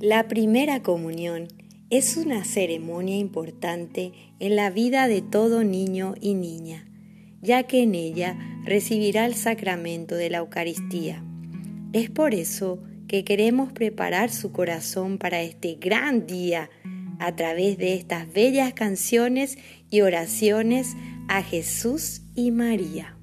La primera comunión es una ceremonia importante en la vida de todo niño y niña, ya que en ella recibirá el sacramento de la Eucaristía. Es por eso que queremos preparar su corazón para este gran día a través de estas bellas canciones y oraciones a Jesús y María.